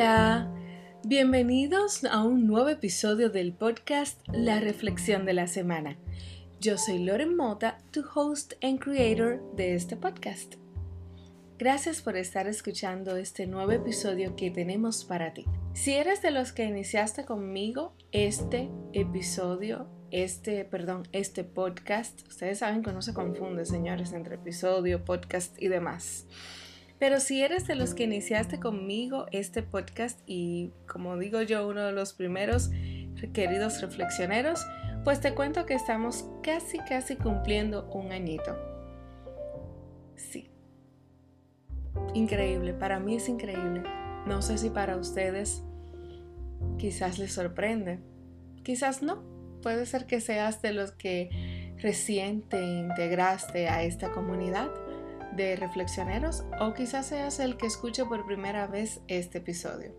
Hola, bienvenidos a un nuevo episodio del podcast La Reflexión de la Semana. Yo soy Loren Mota, tu host and creator de este podcast. Gracias por estar escuchando este nuevo episodio que tenemos para ti. Si eres de los que iniciaste conmigo este episodio, este, perdón, este podcast, ustedes saben que no se confunde, señores, entre episodio, podcast y demás. Pero si eres de los que iniciaste conmigo este podcast y como digo yo, uno de los primeros queridos reflexioneros, pues te cuento que estamos casi, casi cumpliendo un añito. Sí. Increíble, para mí es increíble. No sé si para ustedes quizás les sorprende, quizás no. Puede ser que seas de los que recién te integraste a esta comunidad de reflexioneros o quizás seas el que escuche por primera vez este episodio.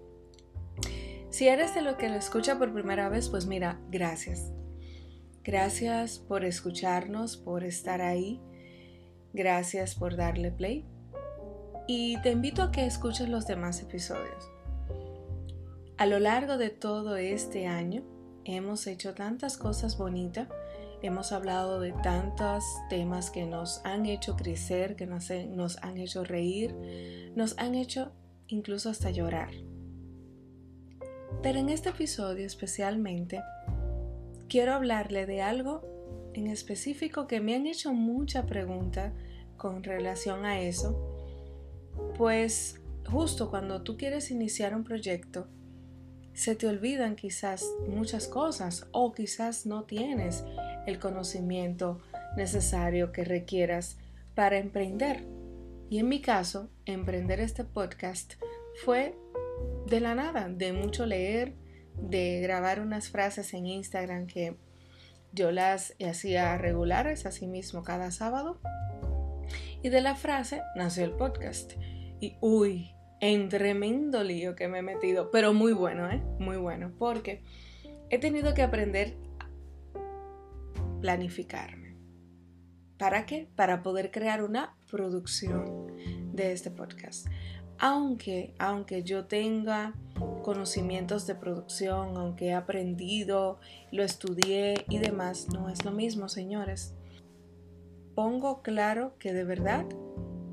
Si eres de lo que lo escucha por primera vez, pues mira, gracias. Gracias por escucharnos, por estar ahí. Gracias por darle play. Y te invito a que escuches los demás episodios. A lo largo de todo este año hemos hecho tantas cosas bonitas Hemos hablado de tantos temas que nos han hecho crecer, que nos, han hecho reír, nos han hecho incluso hasta llorar. Pero en este episodio especialmente quiero hablarle de algo en específico que me han hecho mucha pregunta con relación a eso, pues justo cuando tú quieres iniciar un proyecto, se te olvidan quizás muchas cosas o quizás no tienes el conocimiento necesario que requieras para emprender. Y en mi caso, emprender este podcast fue de la nada, de mucho leer, de grabar unas frases en Instagram que yo las hacía regulares, así mismo cada sábado. Y de la frase nació el podcast. Y uy, en tremendo lío que me he metido, pero muy bueno, ¿eh? Muy bueno, porque he tenido que aprender planificarme. ¿Para qué? Para poder crear una producción de este podcast. Aunque, aunque yo tenga conocimientos de producción, aunque he aprendido, lo estudié y demás, no es lo mismo, señores. Pongo claro que de verdad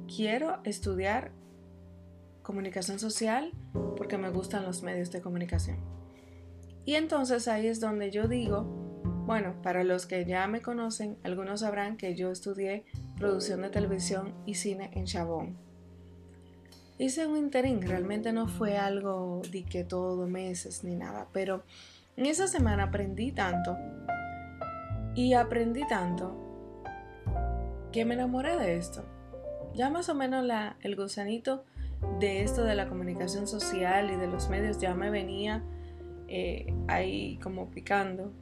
quiero estudiar comunicación social porque me gustan los medios de comunicación. Y entonces ahí es donde yo digo, bueno, para los que ya me conocen, algunos sabrán que yo estudié producción de televisión y cine en Chabón. Hice un interín, realmente no fue algo de que todo meses ni nada, pero en esa semana aprendí tanto y aprendí tanto que me enamoré de esto. Ya más o menos el gusanito de esto de la comunicación social y de los medios ya me venía eh, ahí como picando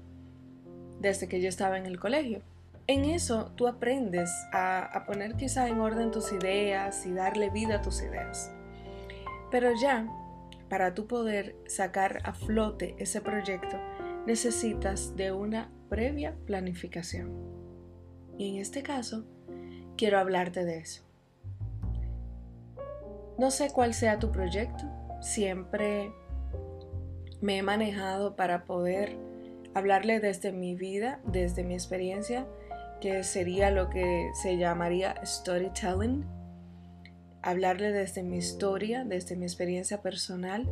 desde que yo estaba en el colegio. En eso tú aprendes a, poner quizá en orden tus ideas y darle vida a tus ideas. Pero ya, para tú poder sacar a flote ese proyecto, necesitas de una previa planificación. Y en este caso, quiero hablarte de eso. No sé cuál sea tu proyecto, siempre me he manejado para poder hablarle desde mi vida, desde mi experiencia, que sería lo que se llamaría storytelling, hablarle desde mi historia, desde mi experiencia personal,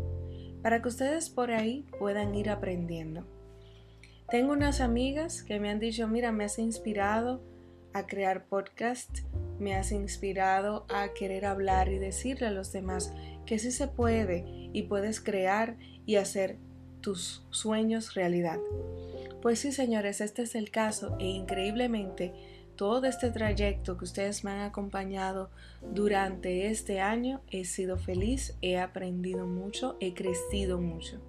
para que ustedes por ahí puedan ir aprendiendo. Tengo unas amigas que me han dicho, mira, me has inspirado a crear podcast, me has inspirado a querer hablar y decirle a los demás que sí se puede y puedes crear y hacer tus sueños realidad. Pues sí, señores, este es el caso e increíblemente todo este trayecto que ustedes me han acompañado durante este año he sido feliz, he aprendido mucho, he crecido mucho.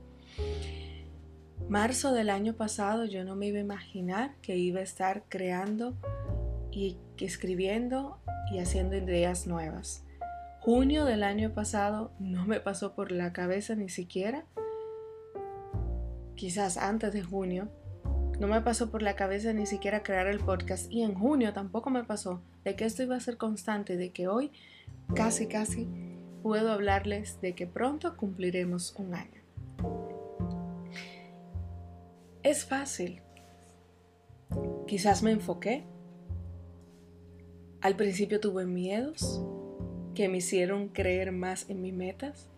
Marzo del año pasado yo no me iba a imaginar que iba a estar creando y escribiendo y haciendo ideas nuevas. Junio del año pasado no me pasó por la cabeza ni siquiera quizás antes de junio, no me pasó por la cabeza ni siquiera crear el podcast y en junio tampoco me pasó de que esto iba a ser constante, de que hoy casi, casi puedo hablarles de que pronto cumpliremos un año. Es fácil. Quizás me enfoqué. Al principio tuve miedos que me hicieron creer más en mis metas.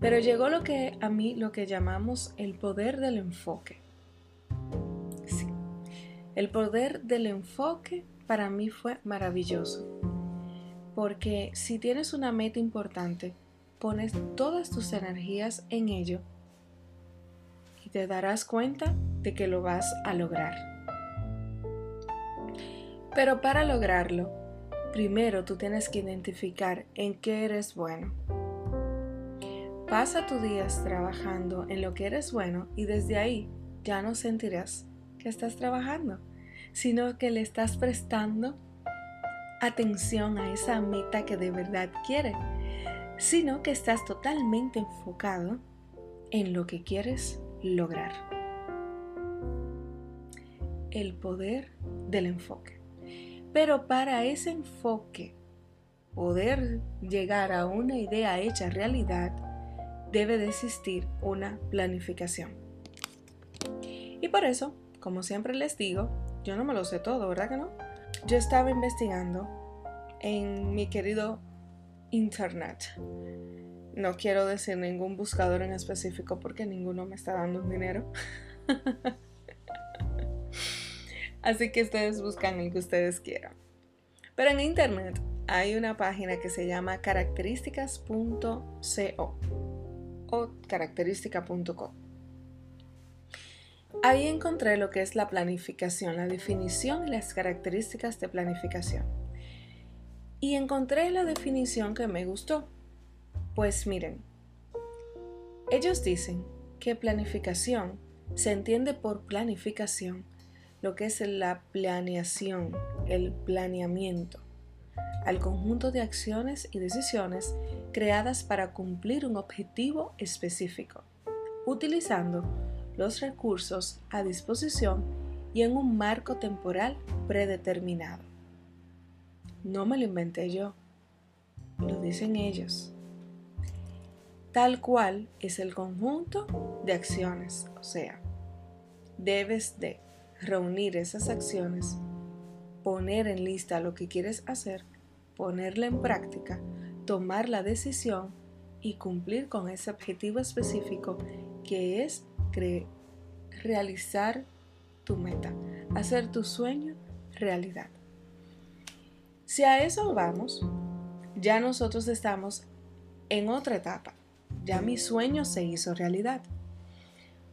Pero llegó lo que a mí lo que llamamos el poder del enfoque. Sí. El poder del enfoque para mí fue maravilloso. Porque si tienes una meta importante, pones todas tus energías en ello y te darás cuenta de que lo vas a lograr. Pero para lograrlo, primero tú tienes que identificar en qué eres bueno. Pasa tus días trabajando en lo que eres bueno y desde ahí ya no sentirás que estás trabajando, sino que le estás prestando atención a esa meta que de verdad quieres, sino que estás totalmente enfocado en lo que quieres lograr. El poder del enfoque. Pero para ese enfoque, poder llegar a una idea hecha realidad, debe de existir una planificación. Y por eso, como siempre les digo, yo no me lo sé todo, ¿verdad que no? Yo estaba investigando en mi querido Internet. No quiero decir ningún buscador en específico porque ninguno me está dando dinero. Así que ustedes buscan el que ustedes quieran. Pero en Internet hay una página que se llama características.co o característica.com. Ahí encontré lo que es la planificación, la definición y las características de planificación. Y encontré la definición que me gustó. Pues miren, ellos dicen que planificación se entiende por planificación lo que es la planeación, el planeamiento, al conjunto de acciones y decisiones creadas para cumplir un objetivo específico, utilizando los recursos a disposición y en un marco temporal predeterminado. No me lo inventé yo, lo dicen ellos. Tal cual es el conjunto de acciones, o sea, debes de reunir esas acciones, poner en lista lo que quieres hacer, ponerla en práctica, tomar la decisión y cumplir con ese objetivo específico que es realizar tu meta, hacer tu sueño realidad. Si a eso vamos, ya nosotros estamos en otra etapa. Ya mi sueño se hizo realidad.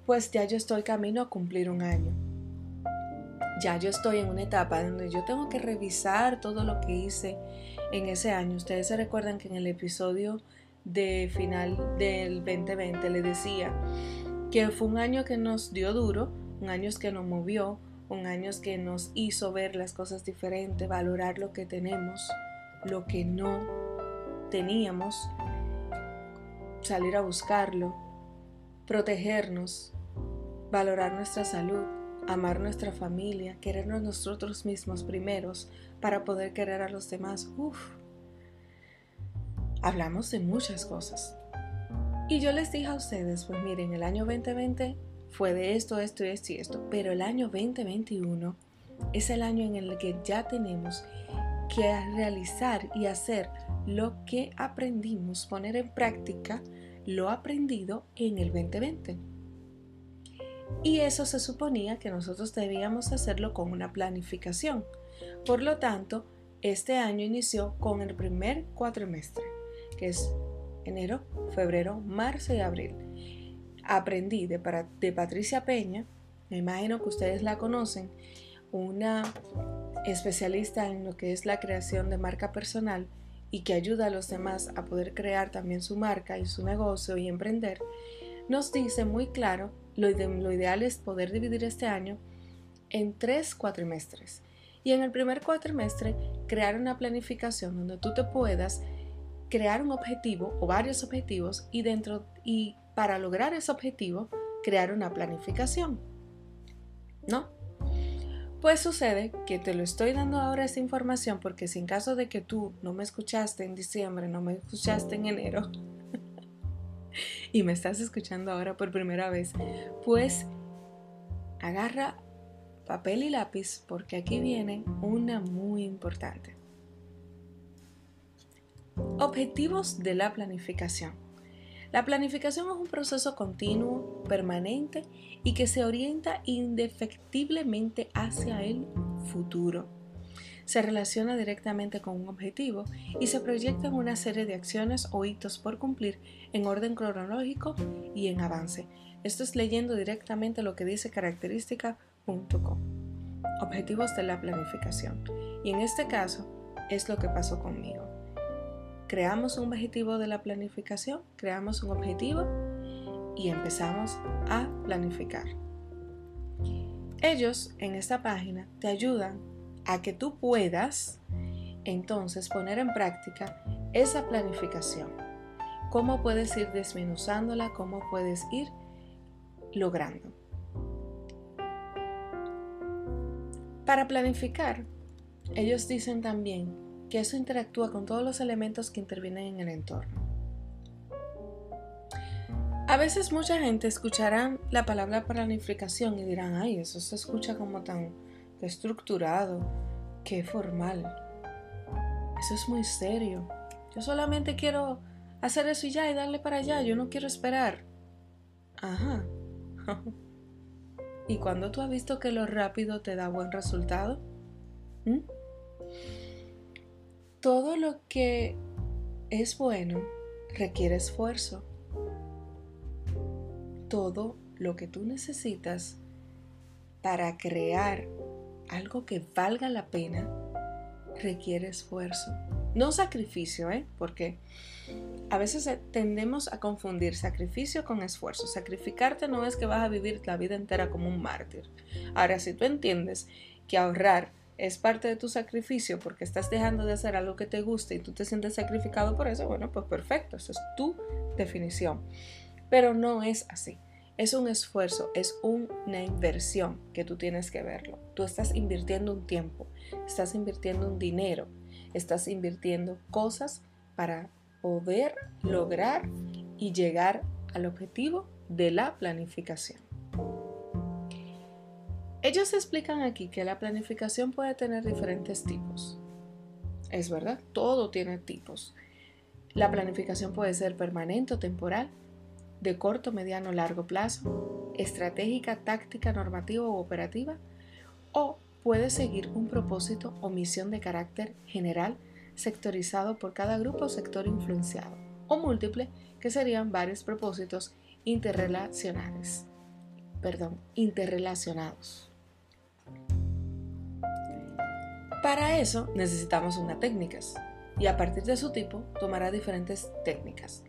Pues ya yo estoy camino a cumplir un año. Ya yo estoy en una etapa donde yo tengo que revisar todo lo que hice en ese año. Ustedes se recuerdan que en el episodio de final del 2020 le decía que fue un año que nos dio duro, un año que nos movió, un año que nos hizo ver las cosas diferentes, valorar lo que tenemos, lo que no teníamos, salir a buscarlo, protegernos, valorar nuestra salud, amar nuestra familia, querernos nosotros mismos primeros para poder querer a los demás. Uf, hablamos de muchas cosas. Y yo les dije a ustedes, pues miren, el año 2020 fue de esto, esto, esto y esto, pero el año 2021 es el año en el que ya tenemos que realizar y hacer lo que aprendimos, poner en práctica lo aprendido en el 2020. Y eso se suponía que nosotros debíamos hacerlo con una planificación. Por lo tanto, este año inició con el primer cuatrimestre, que es enero, febrero, marzo y abril. Aprendí de, de Patricia Peña, me imagino que ustedes la conocen, una especialista en lo que es la creación de marca personal y que ayuda a los demás a poder crear también su marca y su negocio y emprender, nos dice muy claro, lo, ideal es poder dividir este año en tres cuatrimestres. Y en el primer cuatrimestre, crear una planificación donde tú te puedas crear un objetivo o varios objetivos y dentro y para lograr ese objetivo crear una planificación. ¿No? Pues sucede que te lo estoy dando ahora esta información porque si en caso de que tú no me escuchaste en diciembre, no me escuchaste en enero y me estás escuchando ahora por primera vez, pues agarra papel y lápiz porque aquí viene una muy importante. Objetivos de la planificación. La planificación es un proceso continuo, permanente y que se orienta indefectiblemente hacia el futuro. Se relaciona directamente con un objetivo y se proyecta en una serie de acciones o hitos por cumplir en orden cronológico y en avance. Esto es leyendo directamente lo que dice característica.com. Objetivos de la planificación. Y en este caso es lo que pasó conmigo creamos un objetivo de la planificación, creamos un objetivo y empezamos a planificar. Ellos en esta página te ayudan a que tú puedas entonces poner en práctica esa planificación. Cómo puedes ir desmenuzándola, cómo puedes ir logrando. Para planificar, ellos dicen también que eso interactúa con todos los elementos que intervienen en el entorno. A veces mucha gente escuchará la palabra planificación y dirán, ay, eso se escucha como tan estructurado, qué formal. Eso es muy serio. Yo solamente quiero hacer eso y ya y darle para allá, yo no quiero esperar. Ajá. ¿Y cuando tú has visto que lo rápido te da buen resultado? ¿Mm? Todo lo que es bueno requiere esfuerzo. Todo lo que tú necesitas para crear algo que valga la pena requiere esfuerzo. No sacrificio, ¿eh? Porque a veces tendemos a confundir sacrificio con esfuerzo. Sacrificarte no es que vas a vivir la vida entera como un mártir. Ahora, si tú entiendes que ahorrar es parte de tu sacrificio porque estás dejando de hacer algo que te gusta y tú te sientes sacrificado por eso, bueno, pues perfecto, esa es tu definición. Pero no es así. Es un esfuerzo, es una inversión que tú tienes que verlo. Tú estás invirtiendo un tiempo, estás invirtiendo un dinero, estás invirtiendo cosas para poder lograr y llegar al objetivo de la planificación. Ellos explican aquí que la planificación puede tener diferentes tipos. Es verdad, todo tiene tipos. La planificación puede ser permanente o temporal, de corto, mediano o largo plazo, estratégica, táctica, normativa o operativa, o puede seguir un propósito o misión de carácter general sectorizado por cada grupo o sector influenciado, o múltiple, que serían varios propósitos. Perdón, interrelacionados. Para eso necesitamos unas técnicas y a partir de su tipo tomará diferentes técnicas.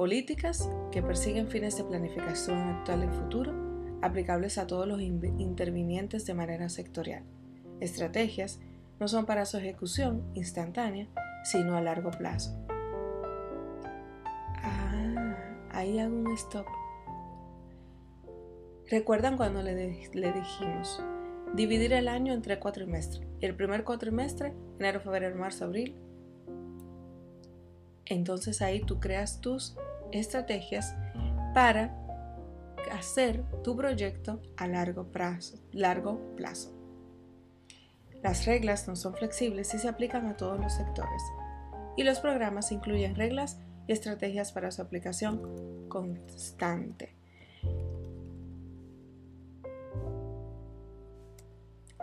Políticas que persiguen fines de planificación actual y futuro aplicables a todos los intervinientes de manera sectorial. Estrategias no son para su ejecución instantánea, sino a largo plazo. Ah, ahí hago un stop. ¿Recuerdan cuando le, dijimos Dividir el año entre cuatrimestres. El primer cuatrimestre, enero, febrero, marzo, abril. Entonces ahí tú creas tus estrategias para hacer tu proyecto a largo plazo, largo plazo. Las reglas no son flexibles y se aplican a todos los sectores. Y los programas incluyen reglas y estrategias para su aplicación constante.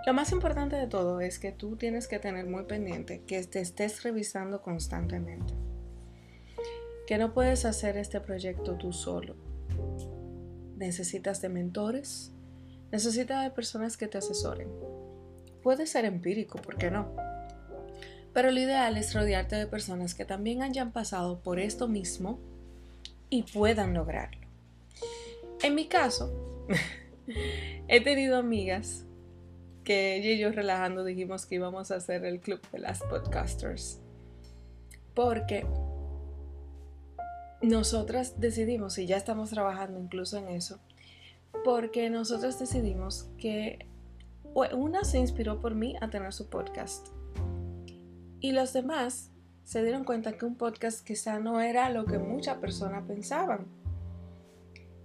Lo más importante de todo es que tú tienes que tener muy pendiente que te estés revisando constantemente. Que no puedes hacer este proyecto tú solo. Necesitas de mentores, necesitas de personas que te asesoren. Puede ser empírico, ¿por qué no? Pero lo ideal es rodearte de personas que también hayan pasado por esto mismo y puedan lograrlo. En mi caso, he tenido amigas que ella y yo relajando dijimos que íbamos a hacer el club de las podcasters. Porque nosotras decidimos, y ya estamos trabajando incluso en eso, porque nosotras decidimos que una se inspiró por mí a tener su podcast. Y los demás se dieron cuenta que un podcast quizá no era lo que muchas personas pensaban.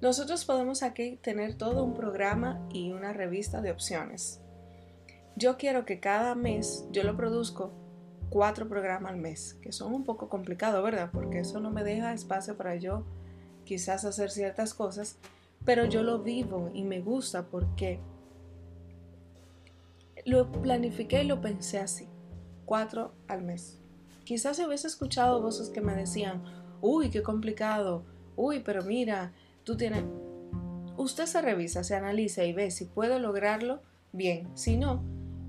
Nosotros podemos aquí tener todo un programa y una revista de opciones. Yo quiero que cada mes yo lo produzco cuatro programas al mes, que son un poco complicados, ¿verdad? Porque eso no me deja espacio para yo quizás hacer ciertas cosas, pero yo lo vivo y me gusta porque lo planifiqué y lo pensé así, cuatro al mes. Quizás hubiese escuchado voces que me decían, uy, qué complicado, uy, pero mira, tú tienes... Usted se revisa, se analiza y ve si puede lograrlo, bien, si no,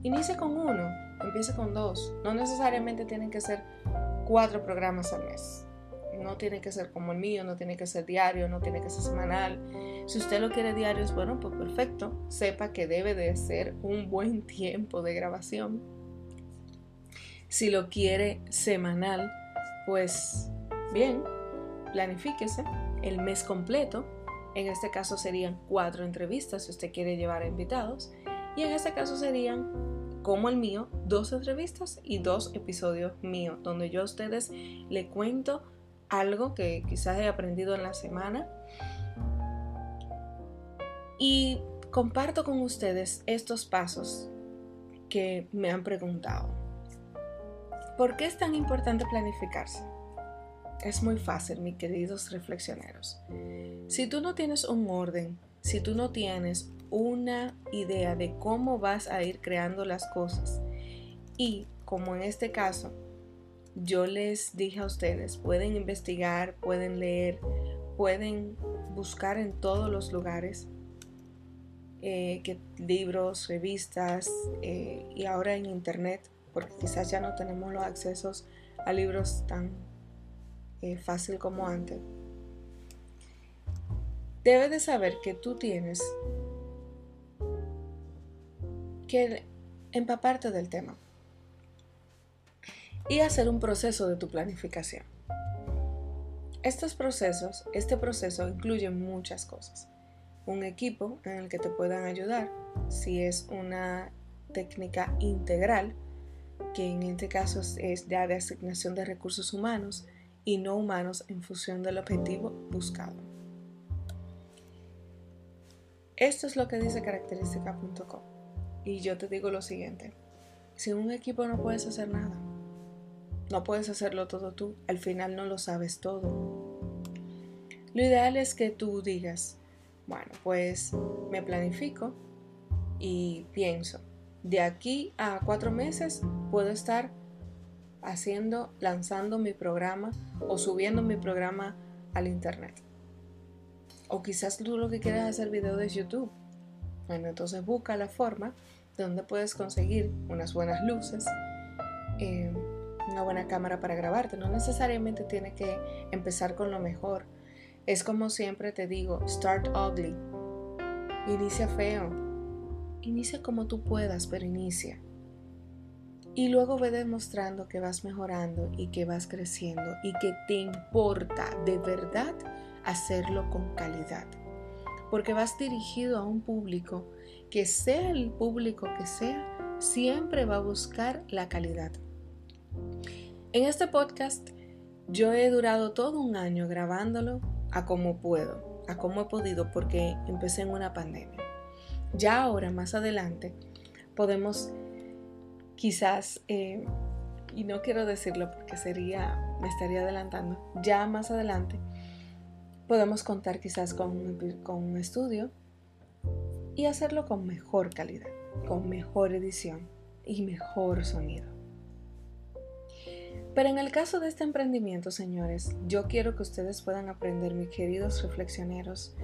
inicie con uno, empiece con dos. No necesariamente tienen que ser cuatro programas al mes. No tiene que ser como el mío, no tiene que ser diario, no tiene que ser semanal. Si usted lo quiere diario, es bueno, pues perfecto. Sepa que debe de ser un buen tiempo de grabación. Si lo quiere semanal, pues bien, planifíquese el mes completo. En este caso serían cuatro entrevistas si usted quiere llevar invitados. Y en este caso serían como el mío, dos entrevistas y dos episodios míos, donde yo a ustedes le cuento algo que quizás he aprendido en la semana y comparto con ustedes estos pasos que me han preguntado. ¿Por qué es tan importante planificarse? Es muy fácil, mis queridos reflexioneros. Si tú no tienes un orden, si tú no tienes una idea de cómo vas a ir creando las cosas. Y como en este caso, yo les dije a ustedes, pueden investigar, pueden leer, pueden buscar en todos los lugares eh, que, libros, revistas eh, y ahora en internet, porque quizás ya no tenemos los accesos a libros tan eh, fácil como antes. Debes de saber que tú tienes que empaparte del tema y hacer un proceso de tu planificación. Estos procesos, este proceso incluye muchas cosas. Un equipo en el que te puedan ayudar, si es una técnica integral, que en este caso es ya de asignación de recursos humanos y no humanos en función del objetivo buscado. Esto es lo que dice característica.com. Y yo te digo lo siguiente, sin un equipo no puedes hacer nada. No puedes hacerlo todo tú, al final no lo sabes todo. Lo ideal es que tú digas, bueno, pues me planifico y pienso, de aquí a cuatro meses puedo estar haciendo, lanzando mi programa o subiendo mi programa al internet. O quizás tú lo que quieres hacer video de YouTube. Bueno, entonces busca la forma donde puedes conseguir unas buenas luces, eh, una buena cámara para grabarte. No necesariamente tiene que empezar con lo mejor. Es como siempre te digo, start ugly. Inicia feo. Inicia como tú puedas, pero inicia. Y luego ve demostrando que vas mejorando y que vas creciendo y que te importa de verdad hacerlo con calidad. Porque vas dirigido a un público que sea el público que sea, siempre va a buscar la calidad. En este podcast yo he durado todo un año grabándolo a como puedo, a como he podido porque empecé en una pandemia. Ya ahora, más adelante, podemos quizás, eh, y no quiero decirlo porque sería, me estaría adelantando, ya más adelante podemos contar quizás con, con un estudio y hacerlo con mejor calidad, con mejor edición y mejor sonido. Pero en el caso de este emprendimiento, señores, yo quiero que ustedes puedan aprender, mis queridos reflexioneros,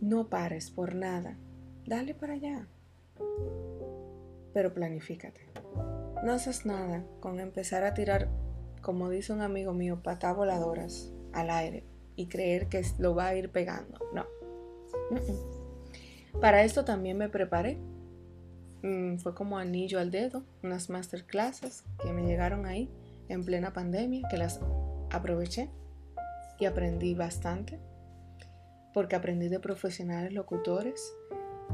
no pares por nada, dale para allá, pero planifícate. No haces nada con empezar a tirar, como dice un amigo mío, patas voladoras al aire y creer que lo va a ir pegando. No, para esto también me preparé. Mm, fue como anillo al dedo, unas masterclasses que me llegaron ahí en plena pandemia, que las aproveché y aprendí bastante, porque aprendí de profesionales locutores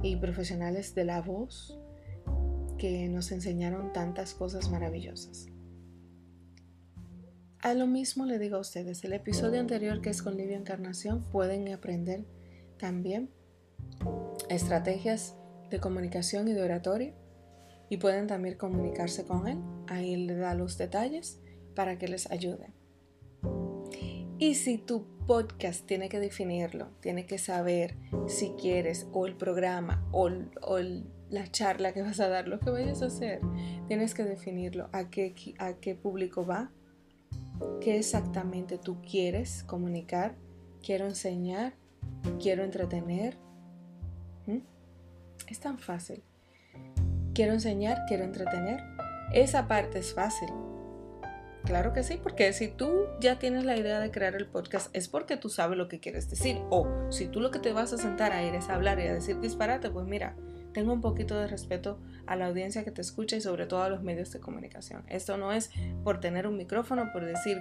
y profesionales de la voz que nos enseñaron tantas cosas maravillosas. A lo mismo le digo a ustedes, el episodio anterior que es con Livia Encarnación pueden aprender también estrategias de comunicación y de oratoria y pueden también comunicarse con él. Ahí le da los detalles para que les ayude. Y si tu podcast tiene que definirlo, tiene que saber si quieres o el programa o, o la charla que vas a dar, lo que vayas a hacer, tienes que definirlo, a qué, a qué público va, qué exactamente tú quieres comunicar, quiero enseñar, quiero entretener. Es tan fácil. Quiero enseñar, quiero entretener. Esa parte es fácil. Claro que sí, porque si tú ya tienes la idea de crear el podcast es porque tú sabes lo que quieres decir. O si tú lo que te vas a sentar a ir es a hablar y a decir disparate, pues mira, tengo un poquito de respeto a la audiencia que te escucha y sobre todo a los medios de comunicación. Esto no es por tener un micrófono, por decir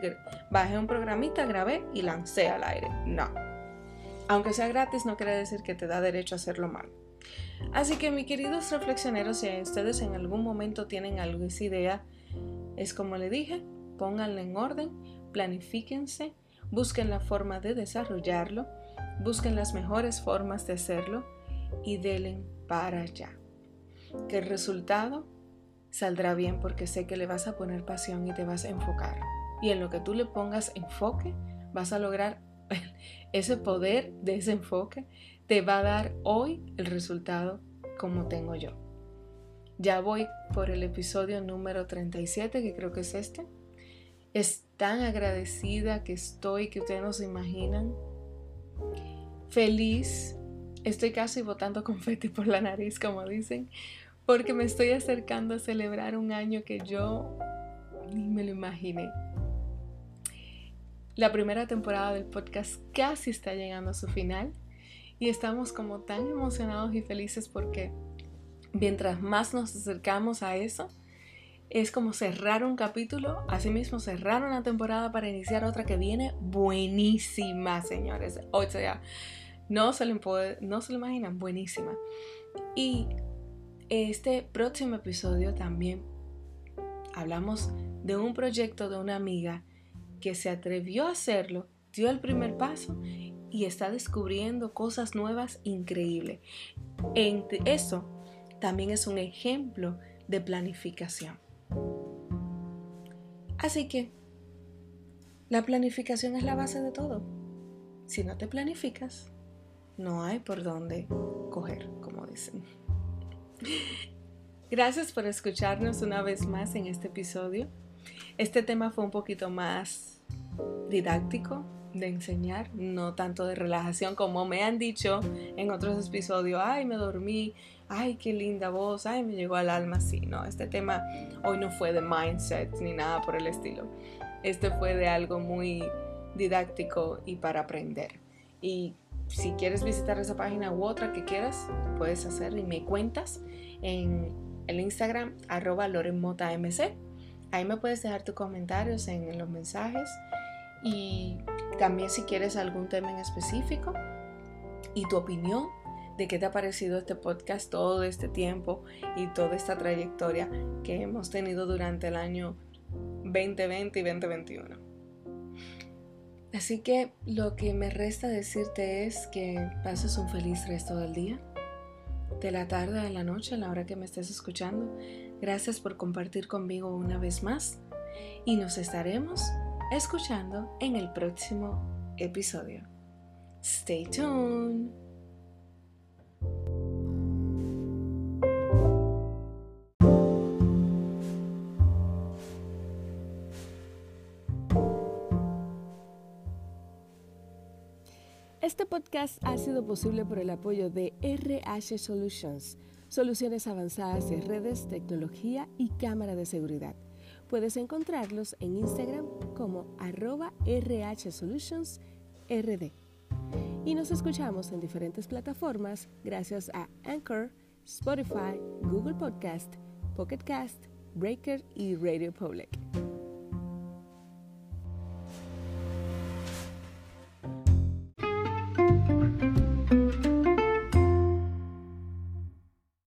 bajé un programita, grabé y lancé al aire. No. Aunque sea gratis, no quiere decir que te da derecho a hacerlo mal. Así que, mis queridos reflexioneros, si ustedes en algún momento tienen alguna idea, es como le dije, pónganlo en orden, planifíquense, busquen la forma de desarrollarlo, busquen las mejores formas de hacerlo y denle para allá. Que el resultado saldrá bien porque sé que le vas a poner pasión y te vas a enfocar. Y en lo que tú le pongas enfoque, vas a lograr ese poder de ese enfoque, te va a dar hoy el resultado como tengo yo. Ya voy por el episodio número 37, que creo que es este. Es tan agradecida que estoy que ustedes no se imaginan. Feliz Estoy casi botando confeti por la nariz, como dicen, porque me estoy acercando a celebrar un año que yo ni me lo imaginé. La primera temporada del podcast casi está llegando a su final y estamos como tan emocionados y felices porque mientras más nos acercamos a eso, es como cerrar un capítulo, asimismo cerrar una temporada para iniciar otra que viene buenísima, señores. O sea, no se, lo no se lo imaginan, buenísima. Y este próximo episodio también hablamos de un proyecto de una amiga que se atrevió a hacerlo, dio el primer paso y está descubriendo cosas nuevas increíbles. Eso también es un ejemplo de planificación. Así que la planificación es la base de todo. Si no te planificas, no hay por dónde coger, como dicen. Gracias por escucharnos una vez más en este episodio. Este tema fue un poquito más didáctico de enseñar, no tanto de relajación como me han dicho en otros episodios, ay, me dormí, ay, qué linda voz, ay, me llegó al alma, sí, no, este tema hoy no fue de mindset ni nada por el estilo. Este fue de algo muy didáctico y para aprender. Y si quieres visitar esa página u otra que quieras, puedes hacer y me cuentas en el Instagram arroba lorenmotamc. Ahí me puedes dejar tus comentarios en los mensajes y también si quieres algún tema en específico y tu opinión de qué te ha parecido este podcast todo este tiempo y toda esta trayectoria que hemos tenido durante el año 2020 y 2021. Así que lo que me resta decirte es que pases un feliz resto del día, de la tarde a la noche, a la hora que me estés escuchando. Gracias por compartir conmigo una vez más y nos estaremos escuchando en el próximo episodio. Stay tuned. Este podcast ha sido posible por el apoyo de RH Solutions, soluciones avanzadas de redes, tecnología y cámara de seguridad. Puedes encontrarlos en Instagram como arroba RH Solutions RD. Y nos escuchamos en diferentes plataformas gracias a Anchor, Spotify, Google Podcast, Pocket Cast, Breaker y Radio Public.